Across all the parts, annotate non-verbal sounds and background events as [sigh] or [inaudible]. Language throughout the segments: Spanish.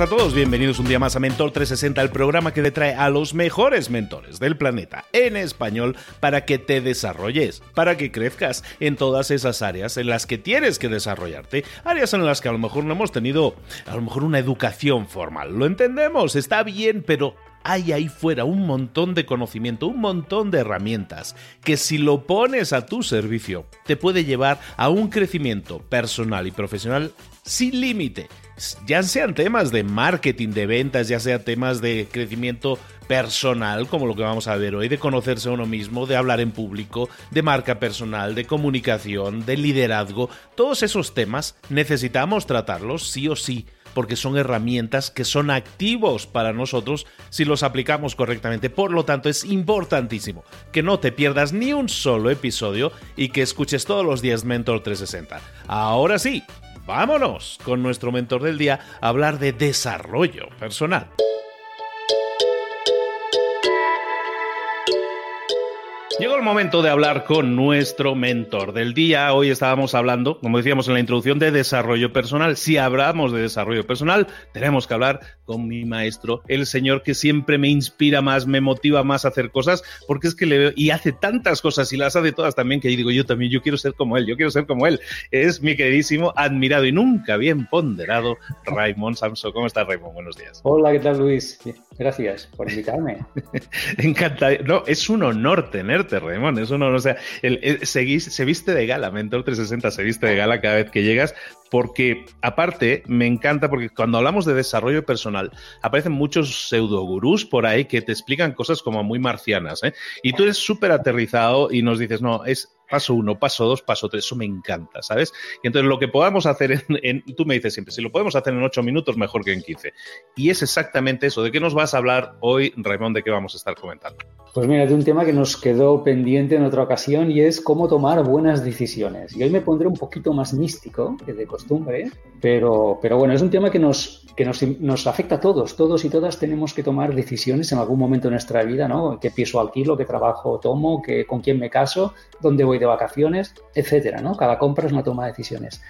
A todos, bienvenidos un día más a Mentor 360, el programa que te trae a los mejores mentores del planeta en español para que te desarrolles, para que crezcas en todas esas áreas en las que tienes que desarrollarte, áreas en las que a lo mejor no hemos tenido a lo mejor una educación formal. Lo entendemos, está bien, pero hay ahí fuera un montón de conocimiento, un montón de herramientas que si lo pones a tu servicio te puede llevar a un crecimiento personal y profesional sin límite ya sean temas de marketing, de ventas, ya sean temas de crecimiento personal, como lo que vamos a ver hoy, de conocerse a uno mismo, de hablar en público, de marca personal, de comunicación, de liderazgo, todos esos temas necesitamos tratarlos sí o sí porque son herramientas que son activos para nosotros si los aplicamos correctamente. Por lo tanto, es importantísimo que no te pierdas ni un solo episodio y que escuches todos los días Mentor 360. Ahora sí, vámonos con nuestro mentor del día a hablar de desarrollo personal. Llegó el momento de hablar con nuestro mentor del día. Hoy estábamos hablando, como decíamos en la introducción, de desarrollo personal. Si hablamos de desarrollo personal, tenemos que hablar con mi maestro, el señor que siempre me inspira más, me motiva más a hacer cosas, porque es que le veo y hace tantas cosas y las hace todas también que digo yo también, yo quiero ser como él, yo quiero ser como él. Es mi queridísimo, admirado y nunca bien ponderado Raymond Samso. ¿Cómo estás, Raymond? Buenos días. Hola, ¿qué tal, Luis? Gracias por invitarme. [laughs] Encantado. No, es un honor tenerte Raymond. Eso no, o sea, se, viste de gala, Mentor 360 se viste de gala cada vez que llegas, porque aparte me encanta porque cuando hablamos de desarrollo personal aparecen muchos pseudogurús por ahí que te explican cosas como muy marcianas, ¿eh? Y tú eres súper aterrizado y nos dices, no, es paso uno, paso dos, paso tres, eso me encanta, ¿sabes? Y entonces lo que podamos hacer en, tú me dices siempre, si lo podemos hacer en ocho minutos, mejor que en quince. Y es exactamente eso. ¿De qué nos vas a hablar hoy, Raymond? ¿De qué vamos a estar comentando? Pues mira, de un tema que nos quedó pendiente en otra ocasión y es cómo tomar buenas decisiones. Y hoy me pondré un poquito más místico que de costumbre, pero, pero bueno, es un tema que, nos, que nos, nos afecta a todos. Todos y todas tenemos que tomar decisiones en algún momento de nuestra vida, ¿no? ¿Qué piso alquilo? ¿Qué trabajo tomo? ¿Qué, ¿Con quién me caso? ¿Dónde voy de vacaciones? Etcétera, ¿no? Cada compra es una toma de decisiones.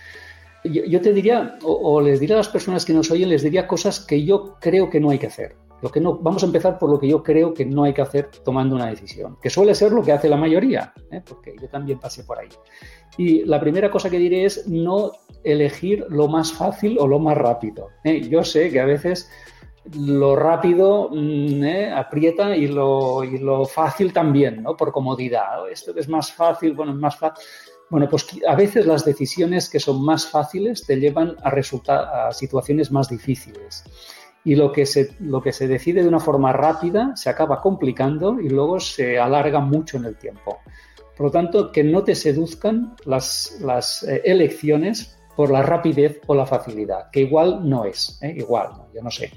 Yo, te diría, o, o les diría a las personas que nos oyen, les diría cosas que yo creo que no hay que hacer Lo que no, vamos a empezar por lo que yo creo que no hay que hacer tomando una decisión, que suele ser lo que hace la mayoría, ¿eh? porque yo también pasé por ahí. Y la primera cosa que diré es no elegir lo más fácil o lo más rápido. ¿eh? Yo sé que a veces lo rápido mm, ¿eh? aprieta y lo, y lo, fácil también, ¿no? Por comodidad. Esto que es más fácil, bueno, es más fácil. Bueno, pues a veces las decisiones que son más fáciles te llevan a, a situaciones más difíciles. Y lo que, se, lo que se decide de una forma rápida se acaba complicando y luego se alarga mucho en el tiempo. Por lo tanto, que no te seduzcan las, las eh, elecciones por la rapidez o la facilidad, que igual no es, ¿eh? igual, ¿no? yo no sé.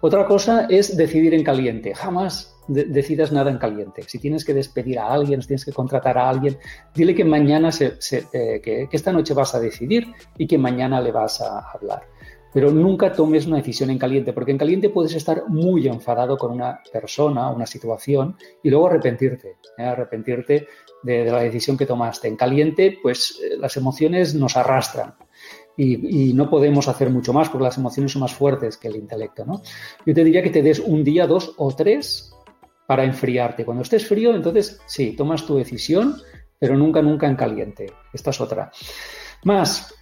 Otra cosa es decidir en caliente. Jamás decidas nada en caliente. Si tienes que despedir a alguien, si tienes que contratar a alguien, dile que mañana, se, eh, que, esta noche vas a decidir y que mañana le vas a hablar. Pero nunca tomes una decisión en caliente, porque en caliente puedes estar muy enfadado con una persona, una situación, y luego arrepentirte, ¿eh? arrepentirte de, la decisión que tomaste. En caliente, pues eh, las emociones nos arrastran y, no podemos hacer mucho más porque las emociones son más fuertes que el intelecto. ¿no? Yo te diría que te des un día, dos o tres para enfriarte. Cuando estés frío, entonces sí, tomas tu decisión, pero nunca, nunca en caliente. Esta es otra. Más,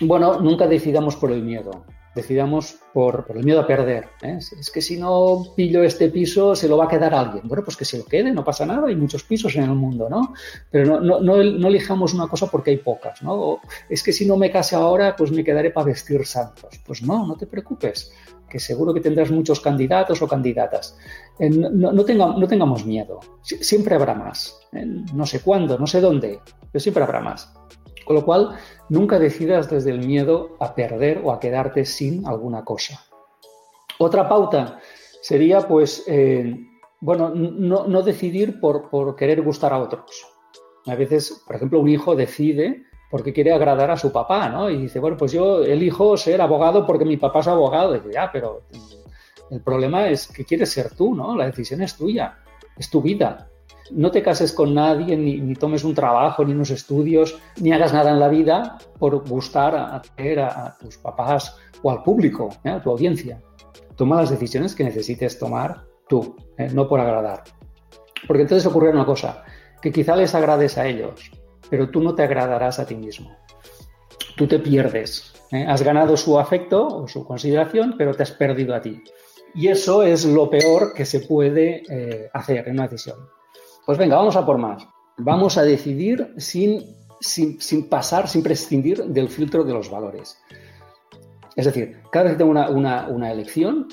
bueno, nunca decidamos por el miedo decidamos por, el miedo a perder. ¿eh? Es que si no pillo este piso, se lo va a quedar alguien. Bueno, pues que se lo quede, no pasa nada, hay muchos pisos en el mundo, ¿no? Pero no, no, no, elijamos una cosa porque hay pocas, ¿no? es que si no me case ahora, pues me quedaré para vestir santos. Pues no, no te preocupes, que seguro que tendrás muchos candidatos o candidatas. Eh, no, no, no tengamos miedo, siempre habrá más. ¿eh? No sé cuándo, no sé dónde, pero siempre habrá más. Con lo cual, nunca decidas desde el miedo a perder o a quedarte sin alguna cosa. Otra pauta sería, pues, eh, bueno, no, decidir por, querer gustar a otros. A veces, por ejemplo, un hijo decide porque quiere agradar a su papá, ¿no? Y dice, bueno, pues yo elijo ser abogado porque mi papá es abogado. Y dice, ya, pero el problema es que quieres ser tú, ¿no? La decisión es tuya, es tu vida no te cases con nadie, ni, tomes un trabajo, ni unos estudios, ni hagas nada en la vida por gustar a, a, tus papás o al público, ¿eh? a tu audiencia. Toma las decisiones que necesites tomar tú, ¿eh? no por agradar. Porque entonces ocurre una cosa, que quizá les agrades a ellos, pero tú no te agradarás a ti mismo. Tú te pierdes. ¿eh? Has ganado su afecto o su consideración, pero te has perdido a ti. Y eso es lo peor que se puede hacer en una decisión. Pues venga, vamos a por más. Vamos a decidir sin, sin, pasar, sin prescindir del filtro de los valores. Es decir, cada vez que tengo una, elección,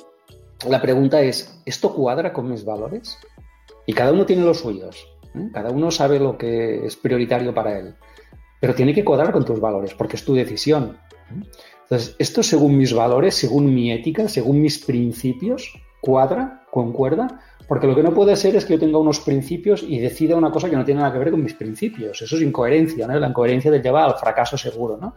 la pregunta es, ¿esto cuadra con mis valores? Y cada uno tiene los suyos. ¿eh? Cada uno sabe lo que es prioritario para él. Pero tiene que cuadrar con tus valores, porque es tu decisión. ¿eh? Entonces, esto según mis valores, según mi ética, según mis principios, cuadra, concuerda porque lo que no puede ser es que yo tenga unos principios y decida una cosa que no tiene nada que ver con mis principios. Eso es incoherencia, ¿no? La incoherencia te lleva al fracaso seguro, ¿no?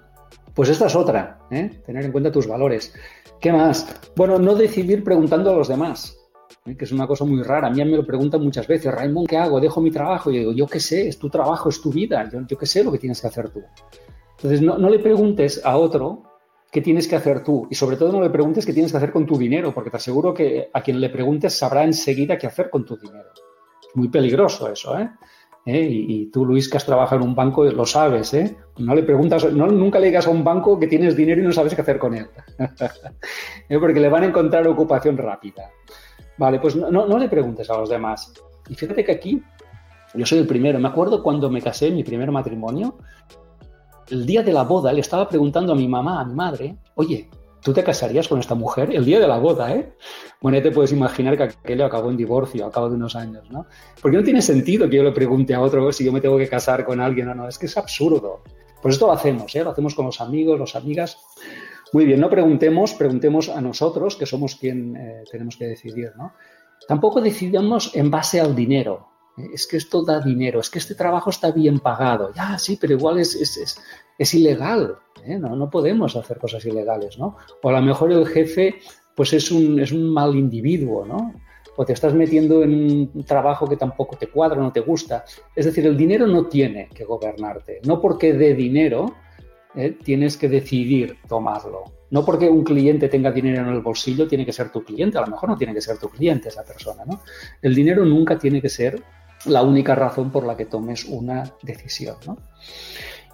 Pues esta es otra, ¿eh? tener en cuenta tus valores. ¿Qué más? Bueno, no decidir preguntando a los demás, ¿eh? que es una cosa muy rara. A mí me lo preguntan muchas veces, Raymond, ¿qué hago? ¿Dejo mi trabajo? Y yo digo, yo qué sé, es tu trabajo, es tu vida, yo, yo qué sé lo que tienes que hacer tú. Entonces, no, no le preguntes a otro qué tienes que hacer tú. Y sobre todo no le preguntes qué tienes que hacer con tu dinero, porque te aseguro que a quien le preguntes sabrá enseguida qué hacer con tu dinero. Es muy peligroso eso, ¿eh? ¿Eh? Y, tú, Luis, que has trabajado en un banco, lo sabes, ¿eh? No le preguntas, no, nunca le digas a un banco que tienes dinero y no sabes qué hacer con él. [laughs] ¿Eh? Porque le van a encontrar ocupación rápida. Vale, pues no, no le preguntes a los demás. Y fíjate que aquí yo soy el primero. Me acuerdo cuando me casé mi primer matrimonio, el día de la boda le estaba preguntando a mi mamá, a mi madre, oye, ¿tú te casarías con esta mujer? El día de la boda, ¿eh? Bueno, ya te puedes imaginar que aquello acabó en divorcio a cabo de unos años, ¿no? Porque no tiene sentido que yo le pregunte a otro si yo me tengo que casar con alguien o no, es que es absurdo. Pues esto lo hacemos, ¿eh? Lo hacemos con los amigos, las amigas. Muy bien, no preguntemos, preguntemos a nosotros, que somos quien eh, tenemos que decidir, ¿no? Tampoco decidamos en base al dinero es que esto da dinero, es que este trabajo está bien pagado. Ya, sí, pero igual es, es, es, ilegal. ¿eh? No, no podemos hacer cosas ilegales, ¿no? O a lo mejor el jefe pues es un, es un mal individuo, ¿no? O te estás metiendo en un trabajo que tampoco te cuadra, no te gusta. Es decir, el dinero no tiene que gobernarte. No porque dé dinero ¿eh? tienes que decidir tomarlo. No porque un cliente tenga dinero en el bolsillo tiene que ser tu cliente, a lo mejor no tiene que ser tu cliente esa persona. ¿no? El dinero nunca tiene que ser la única razón por la que tomes una decisión. ¿no?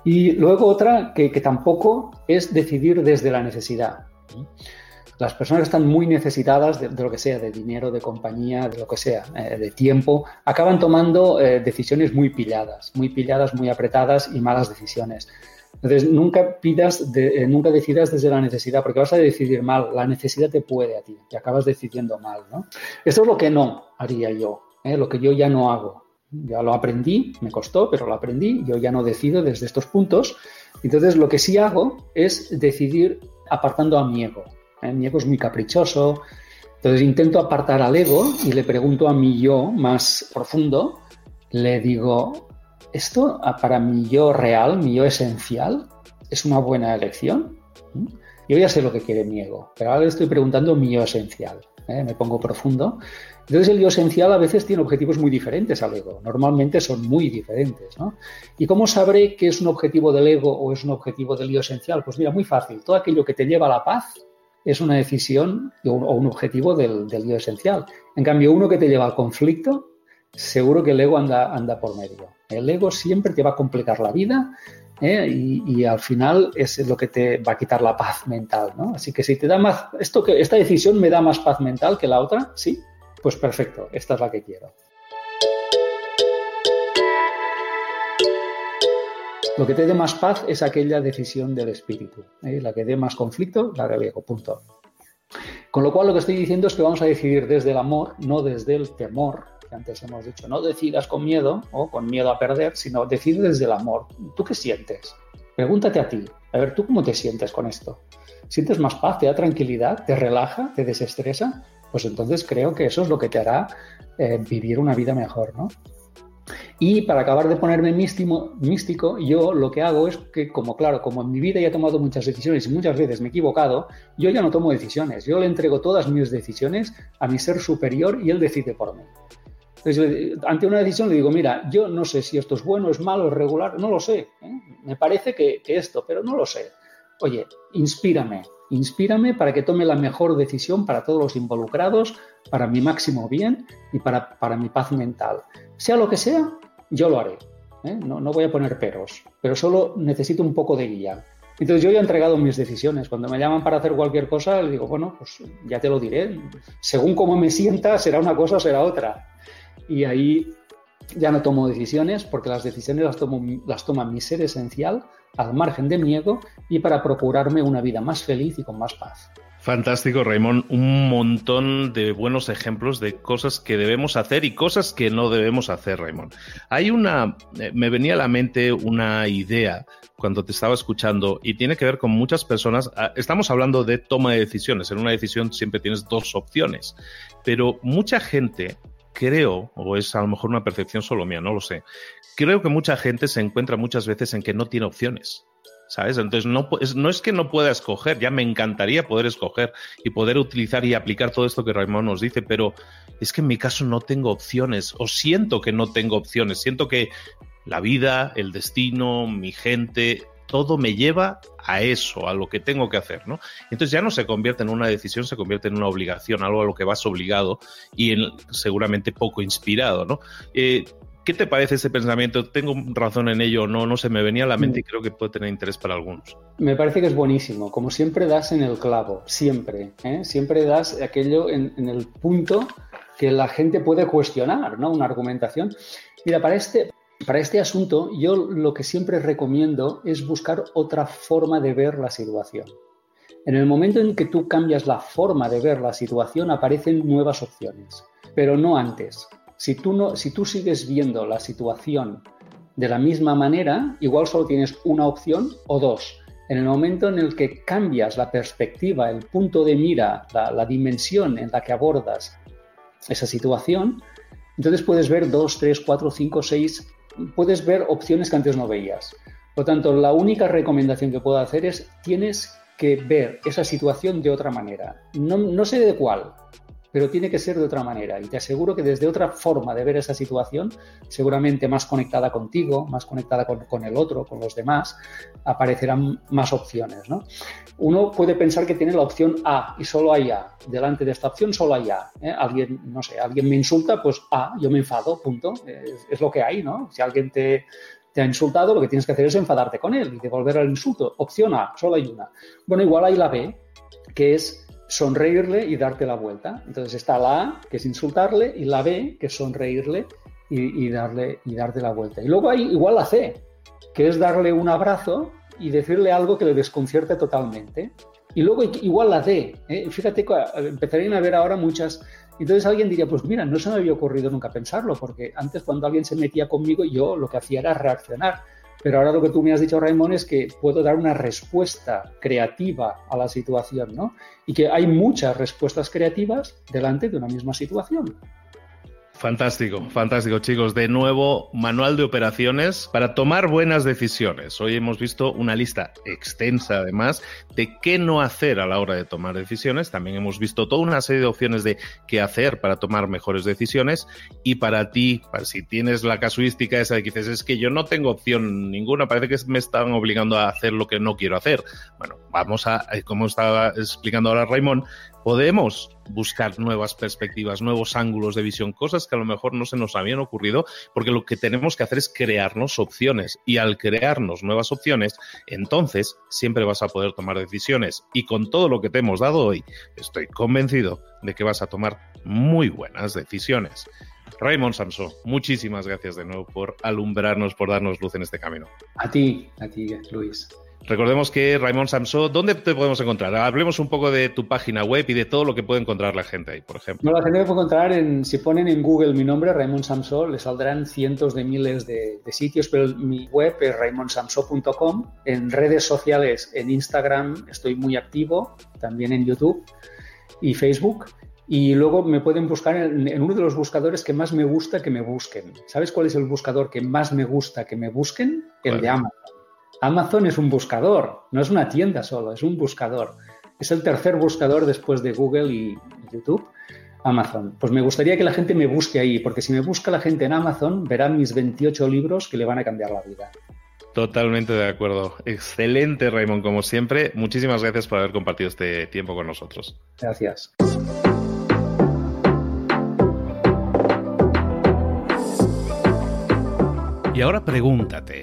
Y luego otra que, tampoco es decidir desde la necesidad. Las personas que están muy necesitadas de, lo que sea, de dinero, de compañía, de lo que sea, eh, de tiempo, acaban tomando eh, decisiones muy pilladas, muy pilladas, muy apretadas y malas decisiones. Entonces, nunca pidas, eh, nunca decidas desde la necesidad, porque vas a decidir mal. La necesidad te puede a ti y acabas decidiendo mal, ¿no? Esto es lo que no haría yo, lo que yo ya no hago. Ya lo aprendí, me costó, pero lo aprendí. Yo ya no decido desde estos puntos. Entonces, lo que sí hago es decidir apartando a mi ego. ¿eh? Mi ego es muy caprichoso. Entonces, intento apartar al ego y le pregunto a mi yo más profundo. Le digo, ¿esto para mi yo real, mi yo esencial, es una buena elección? ¿Mm? Yo ya sé lo que quiere mi ego, pero ahora le estoy preguntando mi yo esencial. ¿Eh? Me pongo profundo entonces el yo esencial a veces tiene objetivos muy diferentes al ego, normalmente son muy diferentes. ¿no? ¿Y cómo sabré qué es un objetivo del ego o es un objetivo del esencial? Pues mira, muy fácil, todo aquello que te lleva a la paz es una decisión o un objetivo del, del yo esencial. En cambio, uno que te lleva al conflicto, seguro que el ego anda, anda por medio. El ego siempre te va a complicar la vida ¿eh? y, al final es lo que te va a quitar la paz mental. ¿no? Así que si te da más, esto que, esta decisión me da más paz mental que la otra, sí, pues perfecto, esta es la que quiero. Lo que te dé más paz es aquella decisión del espíritu. ¿eh? La que dé más conflicto, la del. Punto. Con lo cual lo que estoy diciendo es que vamos a decidir desde el amor, no desde el temor, antes hemos dicho. No decidas con miedo o con miedo a perder, sino decide desde el amor. ¿Tú qué sientes? Pregúntate a ti. A ver, ¿tú cómo te sientes con esto? ¿Sientes más paz? ¿Te da tranquilidad? ¿Te relaja? ¿Te desestresa? pues entonces creo que eso es lo que te hará eh, vivir una vida mejor, ¿no? Y para acabar de ponerme místico, místico, yo lo que hago es que, como claro, como en mi vida ya he tomado muchas decisiones y muchas veces me he equivocado, yo ya no tomo decisiones. Yo le entrego todas mis decisiones a mi ser superior y él decide por mí. Ante una decisión le digo, mira, yo no sé si esto es bueno, es malo, es regular, no lo sé. ¿eh? Me parece que, esto, pero no lo sé. Oye, inspírame, Inspírame para que tome la mejor decisión para todos los involucrados, para mi máximo bien y para, para mi paz mental. Sea lo que sea, yo lo haré. ¿eh? No, no voy a poner peros, pero solo necesito un poco de guía. Entonces yo ya he entregado mis decisiones. Cuando me llaman para hacer cualquier cosa, le digo, bueno, pues ya te lo diré. Según cómo me sienta, será una cosa o será otra. Y ahí ya no tomo decisiones porque las decisiones las, tomo, las toma mi ser esencial al margen de mi ego y para procurarme una vida más feliz y con más paz. Fantástico, Raymond. Un montón de buenos ejemplos de cosas que debemos hacer y cosas que no debemos hacer, Raymond. Hay una, eh, me venía a la mente una idea cuando te estaba escuchando y tiene que ver con muchas personas. Ah, estamos hablando de toma de decisiones. En una decisión siempre tienes dos opciones, pero mucha gente creo, o es a lo mejor una percepción solo mía, no lo sé, creo que mucha gente se encuentra muchas veces en que no tiene opciones. ¿Sabes? Entonces, no, es que no pueda escoger, ya me encantaría poder escoger y poder utilizar y aplicar todo esto que Raymond nos dice, pero es que en mi caso no tengo opciones, o siento que no tengo opciones, siento que la vida, el destino, mi gente, todo me lleva a eso, a lo que tengo que hacer, ¿no? Entonces ya no se convierte en una decisión, se convierte en una obligación, algo a lo que vas obligado y en, seguramente poco inspirado, ¿no? Eh, ¿Qué te parece ese pensamiento? ¿Tengo razón en ello o no? No se me venía a la mente y creo que puede tener interés para algunos. Me parece que es buenísimo. Como siempre das en el clavo, siempre. ¿eh? Siempre das aquello en, en, el punto que la gente puede cuestionar, ¿no? Una argumentación. Mira, para este, para este asunto, yo lo que siempre recomiendo es buscar otra forma de ver la situación. En el momento en que tú cambias la forma de ver la situación, aparecen nuevas opciones, pero no antes. Si tú, no, si tú sigues viendo la situación de la misma manera, igual solo tienes una opción o dos. En el momento en el que cambias la perspectiva, el punto de mira, la, la dimensión en la que abordas esa situación, entonces puedes ver dos, tres, cuatro, cinco, seis puedes ver opciones que antes no veías. Por lo tanto, la única recomendación que puedo hacer es tienes que ver esa situación de otra manera. No, sé de cuál, pero tiene que ser de otra manera. Y te aseguro que desde otra forma de ver esa situación, seguramente más conectada contigo, más conectada con, el otro, con los demás, aparecerán más opciones. ¿no? Uno puede pensar que tiene la opción A y solo hay A. Delante de esta opción solo hay A. ¿eh? Alguien, no sé, alguien me insulta, pues A, yo me enfado, punto. Es, lo que hay, ¿no? Si alguien te, te ha insultado, lo que tienes que hacer es enfadarte con él y devolver el insulto. Opción A, solo hay una. Bueno, igual hay la B, que es sonreírle y darte la vuelta. Entonces está la A, que es insultarle, y la B, que es sonreírle y, darle, y darte la vuelta. Y luego hay igual la C, que es darle un abrazo y decirle algo que le desconcierte totalmente. Y luego igual la D. ¿eh? Fíjate, empezarían a ver ahora muchas entonces alguien diría, pues mira, no se me había ocurrido nunca pensarlo, porque antes cuando alguien se metía conmigo, yo lo que hacía era reaccionar. Pero ahora lo que tú me has dicho, Raymond, es que puedo dar una respuesta creativa a la situación, ¿no? Y que hay muchas respuestas creativas delante de una misma situación. Fantástico, fantástico, chicos. De nuevo, manual de operaciones para tomar buenas decisiones. Hoy hemos visto una lista extensa, además, de qué no hacer a la hora de tomar decisiones. También hemos visto toda una serie de opciones de qué hacer para tomar mejores decisiones. Y para ti, para si tienes la casuística esa de que dices, es que yo no tengo opción ninguna, parece que me están obligando a hacer lo que no quiero hacer. Bueno, vamos a, eh, como estaba explicando ahora Raymond, podemos buscar nuevas perspectivas, nuevos ángulos de visión, cosas que a lo mejor no se nos habían ocurrido, porque lo que tenemos que hacer es crearnos opciones y al crearnos nuevas opciones, entonces siempre vas a poder tomar decisiones y con todo lo que te hemos dado hoy, estoy convencido de que vas a tomar muy buenas decisiones. Raymond Samso, muchísimas gracias de nuevo por alumbrarnos, por darnos luz en este camino. A ti, a ti, Luis. Recordemos que Raymond Samso, ¿dónde te podemos encontrar? Hablemos un poco de tu página web y de todo lo que puede encontrar la gente ahí, por ejemplo. No, la gente me puede encontrar en, si ponen en Google mi nombre, Raymond Samso, le saldrán cientos de miles de, sitios, pero mi web es raymondsamso.com. En redes sociales, en Instagram estoy muy activo, también en YouTube y Facebook. Y luego me pueden buscar en, en, uno de los buscadores que más me gusta que me busquen. ¿Sabes cuál es el buscador que más me gusta que me busquen? El de Amazon. Amazon es un buscador, no es una tienda solo, es un buscador. Es el tercer buscador después de Google y YouTube. Amazon. Pues me gustaría que la gente me busque ahí, porque si me busca la gente en Amazon, verá mis 28 libros que le van a cambiar la vida. Totalmente de acuerdo. Excelente, Raymond, como siempre. Muchísimas gracias por haber compartido este tiempo con nosotros. Gracias. Y ahora pregúntate.